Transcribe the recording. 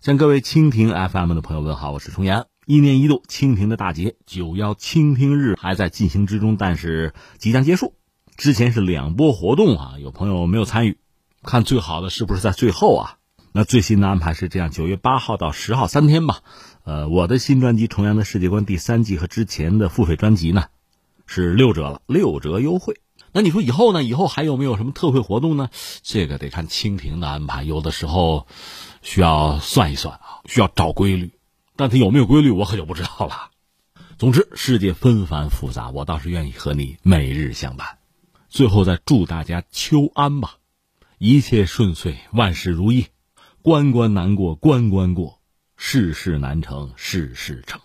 向各位蜻蜓 FM 的朋友问好，我是重阳。一年一度蜻蜓的大节九幺蜻蜓日还在进行之中，但是即将结束。之前是两波活动啊，有朋友没有参与，看最好的是不是在最后啊？那最新的安排是这样：九月八号到十号三天吧。呃，我的新专辑《重阳的世界观》第三季和之前的付费专辑呢，是六折了，六折优惠。那你说以后呢？以后还有没有什么特惠活动呢？这个得看蜻蜓的安排，有的时候需要算一算啊，需要找规律。但它有没有规律，我可就不知道了。总之，世界纷繁复杂，我倒是愿意和你每日相伴。最后再祝大家秋安吧，一切顺遂，万事如意，关关难过关关过，事事难成事事成。